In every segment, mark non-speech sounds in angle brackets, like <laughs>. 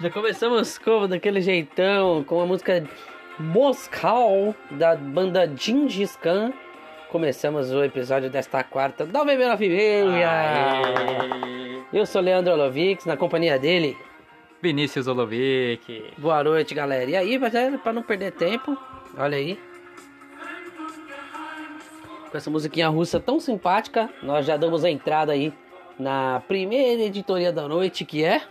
Já começamos como daquele jeitão, com a música Moscal da banda Gengis Khan. Começamos o episódio desta quarta da Bebê na Família. Eu sou Leandro Olovics, na companhia dele. Vinícius Olovic. Boa noite, galera. E aí, para não perder tempo, olha aí. Com essa musiquinha russa tão simpática, nós já damos a entrada aí na primeira editoria da noite, que é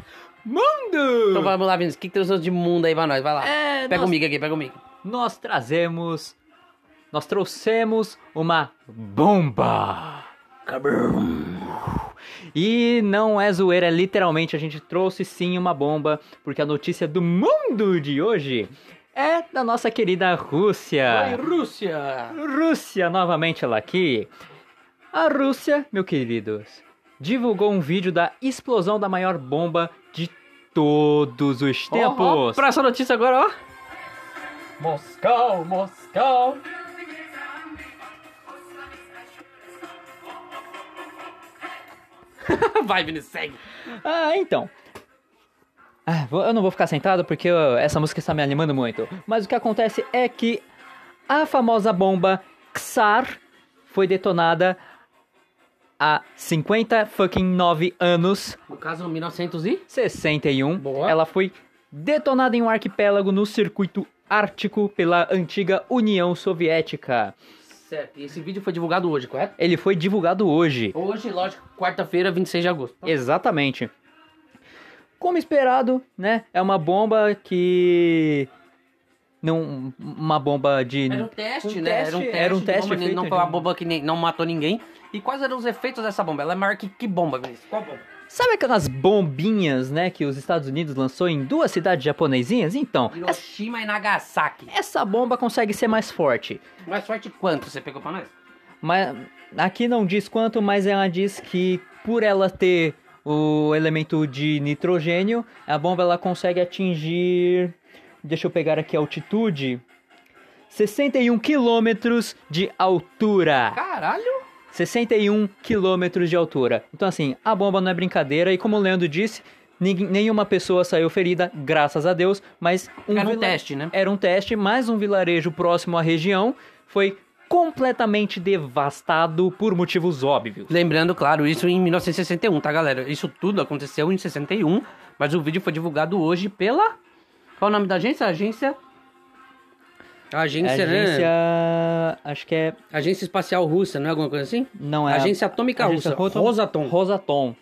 Então vamos lá, Vinícius. O que, que trouxe de mundo aí pra nós? Vai lá. É, pega nós- comigo aqui, pega comigo. Nós trazemos. Nós trouxemos uma bomba. E não é zoeira, literalmente a gente trouxe sim uma bomba, porque a notícia do mundo de hoje é da nossa querida Rússia. Oi, Rússia! Rússia, novamente ela aqui. A Rússia, meu queridos, divulgou um vídeo da explosão da maior bomba de todos os tempos. pra essa notícia agora, ó. Moscou, Moscou. <laughs> Vai, Vinícius, segue. Ah, então. Ah, eu não vou ficar sentado porque essa música está me animando muito. Mas o que acontece é que a famosa bomba Xar foi detonada há 50 fucking 9 anos, No caso, 1900 e... 61. Boa. Ela foi detonada em um arquipélago no circuito ártico pela antiga União Soviética. Certo, e esse vídeo foi divulgado hoje, correto? Ele foi divulgado hoje. Hoje, lógico, quarta-feira, 26 de agosto. Exatamente. Como esperado, né? É uma bomba que. Não. Uma bomba de. Era um teste, Um né? teste, era um teste. era um teste bomba, Não foi uma um- bomba que nem, não matou ninguém. E quais eram os efeitos dessa bomba? Ela é maior que que bomba, Vinícius? Qual bomba? Sabe aquelas bombinhas, né? Que os Estados Unidos lançou em duas cidades japonesinhas? Então, essa, Hiroshima e Nagasaki. essa bomba consegue ser mais forte. Mais forte quanto você pegou pra nós? Mas aqui não diz quanto, mas ela diz que por ela ter o elemento de nitrogênio, a bomba ela consegue atingir. Deixa eu pegar aqui a altitude. 61 quilômetros de altura. Caralho! 61 quilômetros de altura. Então, assim, a bomba não é brincadeira. E como o Leandro disse, nenhuma pessoa saiu ferida, graças a Deus. Mas um Era um teste, né? Era um teste, mas um vilarejo próximo à região foi completamente devastado por motivos óbvios. Lembrando, claro, isso em 1961, tá, galera? Isso tudo aconteceu em 61, mas o vídeo foi divulgado hoje pela. Qual o nome da agência? Agência. Agência, Agência. né? Acho que é. Agência Espacial Russa, não é alguma coisa assim? Não é. Agência Atômica Agência Russa. Rotom- Rosatom. Rosatom.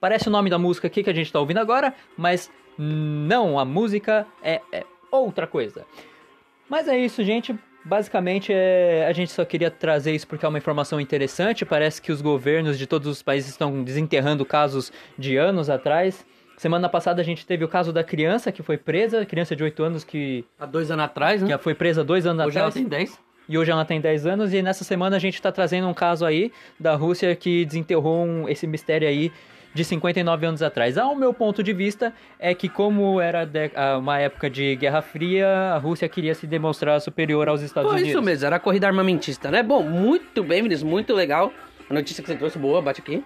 Parece o nome da música aqui que a gente tá ouvindo agora, mas não, a música é, é outra coisa. Mas é isso, gente. Basicamente, é, a gente só queria trazer isso porque é uma informação interessante. Parece que os governos de todos os países estão desenterrando casos de anos atrás. Semana passada a gente teve o caso da criança que foi presa, criança de 8 anos que, Há dois anos atrás, né? que foi presa dois anos Hoje ela atrás. tem 10. E hoje ela tem 10 anos e nessa semana a gente está trazendo um caso aí da Rússia que desenterrou um- esse mistério aí de 59 anos atrás. Ao meu ponto de vista é que como era de- uma época de Guerra Fria, a Rússia queria se demonstrar superior aos Estados Unidos. isso mesmo, era a corrida armamentista, né? Bom, muito bem, Vinícius, muito legal. A notícia que você trouxe, boa, bate aqui.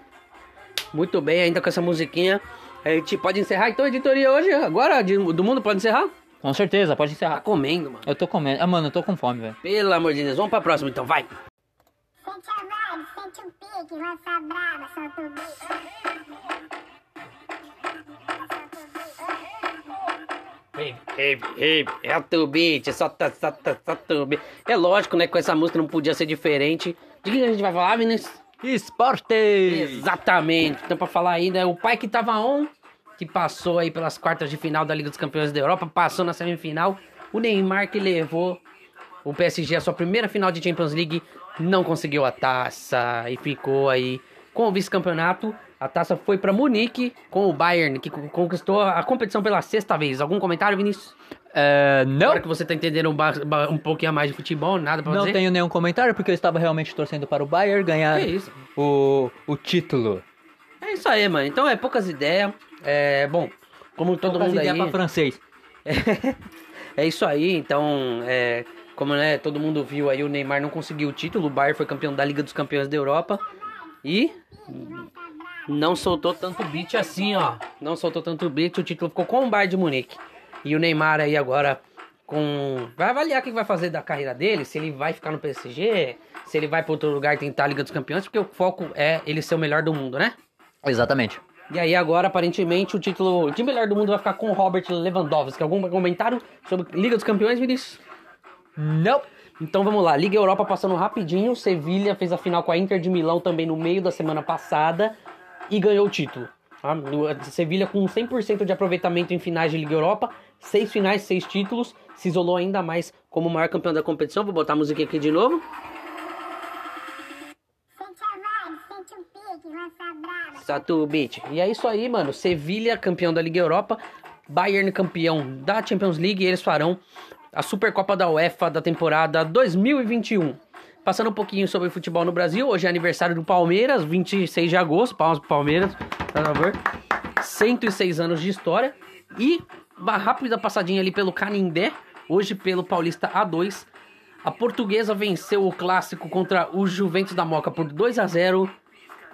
Muito bem, ainda com essa musiquinha. A gente pode encerrar então a editoria hoje, agora, de- do mundo, pode encerrar? Com certeza, pode Tá encerrar. comendo, mano. Eu tô comendo. Ah, mano, eu tô com fome, velho. Pelo amor de Deus, vamos pra próxima então, vai. Sente a vibe, sente o pique, lança a braba, solta o beat. Ei, ei, ei, é o beat, solta, solta, solta o beat. É lógico, né, que com essa música não podia ser diferente. De que a gente vai falar, Vinícius? Esporte! Exatamente. Então, pra falar ainda, o pai que tava on, que passou aí pelas quartas de final da Liga dos Campeões da Europa, passou na semifinal. O Neymar que levou o PSG à sua primeira final de Champions League, não conseguiu a taça e ficou aí com o vice-campeonato. A taça foi pra Munique com o Bayern, que co- conquistou a competição pela sexta vez. Algum comentário, Vinícius? É, não, Agora que você tá entendendo um, um pouquinho a mais de futebol, nada pra não dizer? tenho nenhum comentário porque eu estava realmente torcendo para o Bayern ganhar isso? o, o título. É isso aí, mano. Então é poucas ideias. É, bom, como todo Poucas mundo aí... ideias pra francês. <laughs> É isso aí, então, é, como né, todo mundo viu aí, o Neymar não conseguiu o título, o Bayern foi campeão da Liga dos Campeões da Europa e não soltou tanto beat assim, ó. Não soltou tanto beat, o título ficou com o Bayern de Munique. E o Neymar aí agora com vai avaliar o que vai fazer da carreira dele, se ele vai ficar no PSG, se ele vai para outro lugar tentar a Liga dos Campeões, porque o foco é ele ser o melhor do mundo, né? Exatamente. E aí agora aparentemente o título de melhor do mundo vai ficar com o Robert Lewandowski. Algum comentário sobre Liga dos Campeões, Vinícius? Não. Então vamos lá, Liga Europa passando rapidinho. Sevilha fez a final com a Inter de Milão também no meio da semana passada e ganhou o título. Tá? Sevilha com 100% de aproveitamento em finais de Liga Europa, seis finais, seis títulos, se isolou ainda mais como o maior campeão da competição. Vou botar a música aqui de novo. Satu Beat. E é isso aí, mano. Sevilha, campeão da Liga Europa. Bayern, campeão da Champions League. E eles farão a Supercopa da UEFA da temporada 2021. Passando um pouquinho sobre futebol no Brasil. Hoje é aniversário do Palmeiras, 26 de agosto. Palmas pro Palmeiras, por favor. 106 anos de história. E uma rápida passadinha ali pelo Canindé. Hoje pelo Paulista A2. A portuguesa venceu o clássico contra o Juventus da Moca por 2 a 0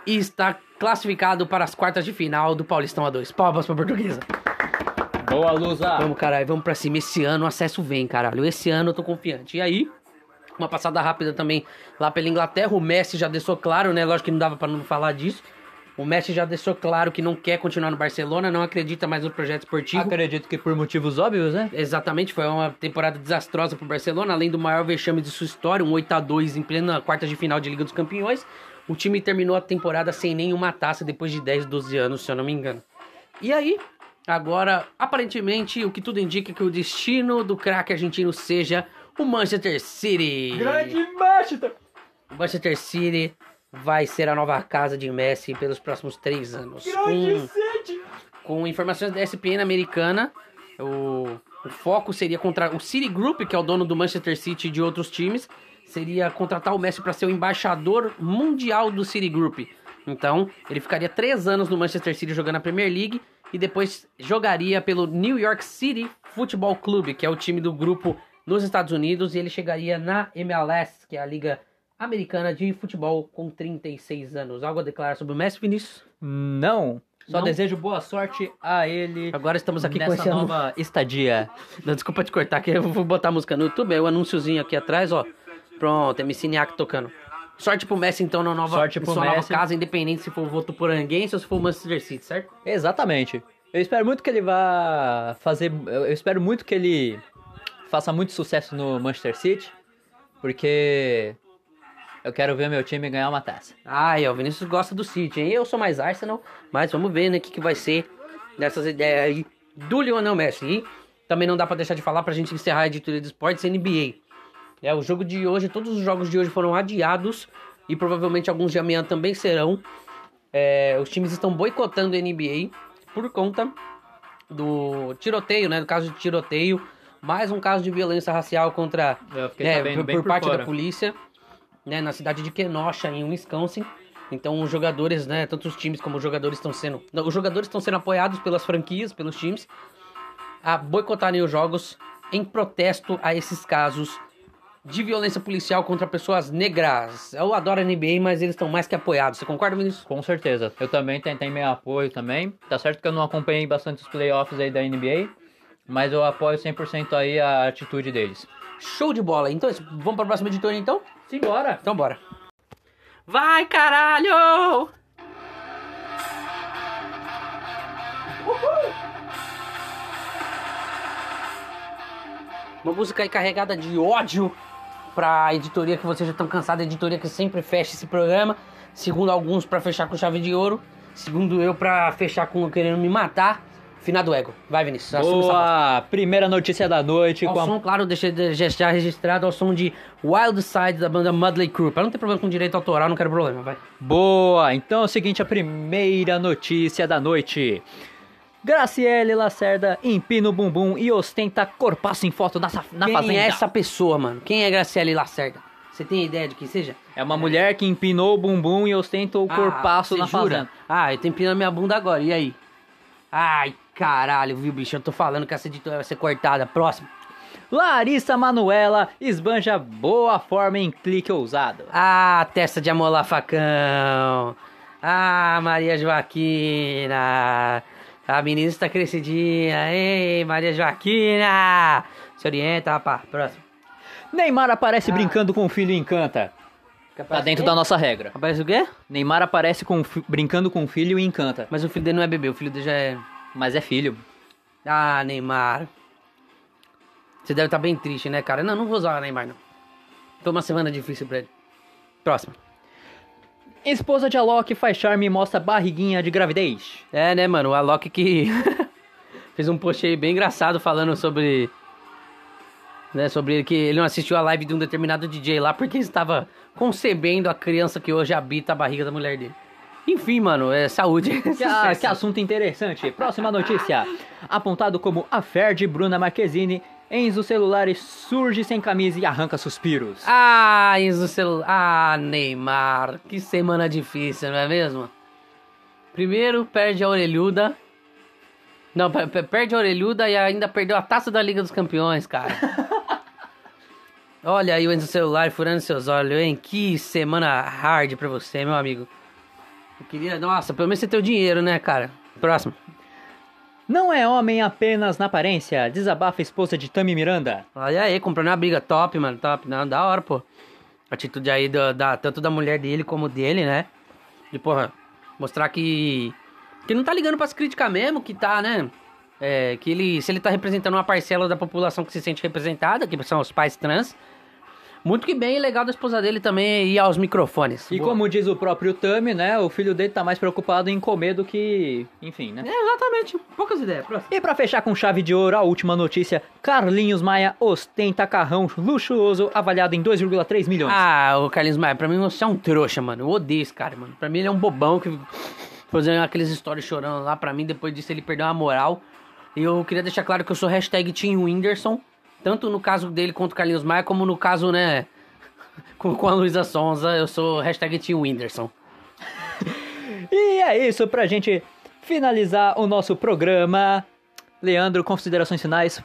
e está classificado para as quartas de final do Paulistão A2. Palmas pra portuguesa. Boa, Lusa. Vamos, caralho, vamos pra cima. Esse ano o acesso vem, caralho. Esse ano eu tô confiante. E aí, uma passada rápida também lá pela Inglaterra. O Messi já deixou claro, né? Lógico que não dava pra não falar disso. O Messi já deixou claro que não quer continuar no Barcelona, não acredita mais no projeto esportivo. Acredito que por motivos óbvios, né? Exatamente, foi uma temporada desastrosa pro Barcelona, além do maior vexame de sua história, um 8 a 2 em plena quarta de final de Liga dos Campeões. O time terminou a temporada sem nenhuma taça depois de 10, 12 anos, se eu não me engano. E aí, agora, aparentemente, o que tudo indica é que o destino do craque argentino seja o Manchester City. Manchester. O Manchester City vai ser a nova casa de Messi pelos próximos três anos. Com- com informações da ESPN americana, o, o foco seria contra o City Group, que é o dono do Manchester City e de outros times, seria contratar o Messi para ser o embaixador mundial do City Group. Então, ele ficaria três anos no Manchester City jogando a Premier League e depois jogaria pelo New York City Football Club, que é o time do grupo nos Estados Unidos, e ele chegaria na MLS, que é a liga americana de futebol, com 36 anos. Algo a declarar sobre o Messi, Vinícius? Não. Só Não? desejo boa sorte a ele Agora estamos aqui com nessa esse anúncio. nova estadia. Não, desculpa te cortar, que eu vou botar a música no YouTube, é o anúnciozinho aqui atrás, ó. Pronto, MC Niak tocando. Sorte pro Messi, então, na nova, Sorte pro sua nova Messi. casa, independente se for o voto por Anguense ou se for o Manchester City, certo? Exatamente. Eu espero muito que ele vá fazer. Eu espero muito que ele faça muito sucesso no Manchester City, porque eu quero ver meu time ganhar uma taça. Ai, ó, o Vinícius gosta do City, hein? Eu sou mais Arsenal, mas vamos ver, né, o que, que vai ser dessas ideias aí do Lionel Messi. E também não dá pra deixar de falar pra gente encerrar a editoria de esportes NBA. É, o jogo de hoje, todos os jogos de hoje foram adiados e provavelmente alguns de amanhã também serão. É, os times estão boicotando a NBA por conta do tiroteio, né? No caso de tiroteio, mais um caso de violência racial contra Eu fiquei é, sabendo por, bem por por parte fora. da polícia, né, na cidade de Kenosha, em Wisconsin. Então os jogadores, né, tanto os times como os jogadores estão sendo, os jogadores estão sendo apoiados pelas franquias, pelos times, a boicotarem os jogos em protesto a esses casos de violência policial contra pessoas negras. Eu adoro a NBA, mas eles estão mais que apoiados. Você concorda, Vinícius? Com certeza. Eu também tentei meu apoio também. Tá certo que eu não acompanhei bastante os playoffs aí da NBA, mas eu apoio 100% aí a atitude deles. Show de bola. Então, vamos para a próxima editoria, então? Simbora! Então bora. Vai, caralho! Uma música aí carregada de ódio pra editoria que vocês já estão cansados, a editoria que sempre fecha esse programa. Segundo alguns, pra fechar com chave de ouro. Segundo eu, pra fechar com querendo me matar. Finado ego. Vai, Vinícius. Boa! Primeira notícia da noite Ao com a som, claro, deixei de já registrado ao som de Wild Side da banda Mudley Crew. Pra não ter problema com direito autoral, não quero problema, vai. Boa! Então é o seguinte, a primeira notícia da noite. Graciele Lacerda empina o bumbum e ostenta corpaço em foto na, na Quem fazenda. é essa pessoa, mano? Quem é Graciele Lacerda? Você tem ideia de quem seja? É uma mulher que empinou o bumbum e ostenta o corpaço Ah, na você jura? fazenda. Ah, eu tô empinando minha bunda agora, e aí? Ai, caralho, viu, bicho? Eu tô falando que essa editora vai ser cortada. Próximo. Larissa Manuela esbanja boa forma em clique ousado. Ah, testa de amolar facão. Ah, Maria Joaquina. A menina está crescidinha. Ei, Maria Joaquina. Se orienta, rapaz. Próximo. Neymar aparece brincando com o filho e encanta. Tá dentro da nossa regra. Aparece o quê? Neymar aparece com brincando com o filho e encanta. Mas o filho dele não é bebê, o filho dele já é. Mas é filho. Ah, Neymar. Você deve estar bem triste, né, cara? Não, não vou usar o Neymar, não. Foi uma semana difícil pra ele. Próximo. Esposa de Alok faz charme e mostra barriguinha de gravidez. É, né, mano? O Alok que <laughs> fez um post aí bem engraçado falando sobre. Né, sobre que ele não assistiu a live de um determinado DJ lá porque estava concebendo a criança que hoje habita a barriga da mulher dele. Enfim, mano, é saúde. <laughs> Que, ah, que assunto interessante. Próxima notícia. Apontado como affair de Bruna Marquezine, Enzo Celulares surge sem camisa e arranca suspiros. Ah, Enzo celular. Ah, Neymar. Que semana difícil, não é mesmo? Primeiro perde a orelhuda. Não, pe- pe- perde a orelhuda e ainda perdeu a taça da Liga dos Campeões, cara. <laughs> Olha aí o Enzo celular furando seus olhos, hein? Que semana hard pra você, meu amigo. Eu queria. Nossa, pelo menos você tem o dinheiro, né, cara? Próximo. Não é homem apenas na aparência, desabafa a esposa de Tami Miranda. Olha aí, comprando uma briga top, mano. Top, não, da hora, pô. Atitude aí do- da, tanto da mulher dele como dele, né? De, porra, mostrar que. Que não tá ligando pras críticas mesmo, que tá, né? É, que ele. Se ele tá representando uma parcela da população que se sente representada, que são os pais trans. Muito que bem, e legal da esposa dele também ir aos microfones. E Boa. como diz o próprio Tami, né, o filho dele tá mais preocupado em comer do que... Enfim, né? É, exatamente. Poucas ideias. Próximo. E pra fechar com chave de ouro, a última notícia: Carlinhos Maia ostenta carrão luxuoso avaliado em 2,3 milhões. Ah, o Carlinhos Maia, pra mim você é um trouxa, mano. Eu odeio esse cara, mano. Pra mim ele é um bobão que fazendo aqueles stories chorando lá. Pra mim, depois disso, ele perdeu a moral. E eu queria deixar claro que eu sou hashtag Team Whindersson. Tanto no caso dele quanto o Carlinhos Maia, como no caso, né, com, com a Luísa Sonza, eu sou hashtag Team Whindersson. <laughs> E é isso pra gente finalizar o nosso programa. Leandro, considerações finais.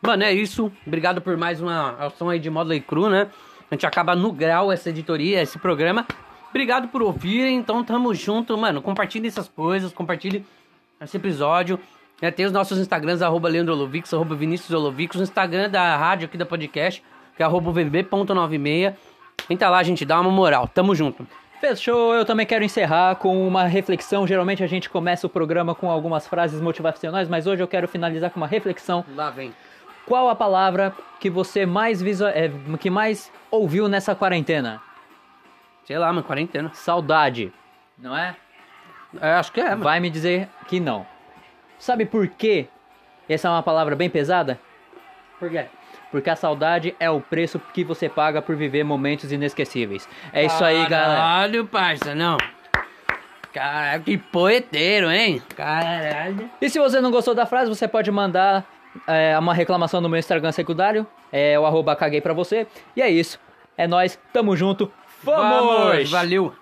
Mano, é isso. Obrigado por mais uma ação aí de Model Cru, né? A gente acaba no grau essa editoria, esse programa. Obrigado por ouvirem. Então, tamo junto, mano. Compartilhe essas coisas, compartilhe esse episódio. É, tem os nossos Instagrams, arroba Leandro Olovix, arroba Vinícius Olovix, o Instagram da rádio aqui da podcast, que é arroba vb.96. Entra lá, gente, dá uma moral. Tamo junto. Fechou, eu também quero encerrar com uma reflexão. Geralmente a gente começa o programa com algumas frases motivacionais, mas hoje eu quero finalizar com uma reflexão. Lá vem. Qual a palavra que você mais visual, é, que mais ouviu nessa quarentena? Sei lá, mano, quarentena. Saudade. Não é? É, acho que é, mano. Vai me dizer que não. Sabe por quê? Essa é uma palavra bem pesada? Por quê? Porque a saudade é o preço que você paga por viver momentos inesquecíveis. É isso aí, galera. Caralho, parça, não. Caralho, que poeteiro, hein? Caralho. E se você não gostou da frase, você pode mandar é, uma reclamação no meu Instagram secundário. É o arroba caguei pra você. E é isso. É nóis, tamo junto. Vamos! Valeu.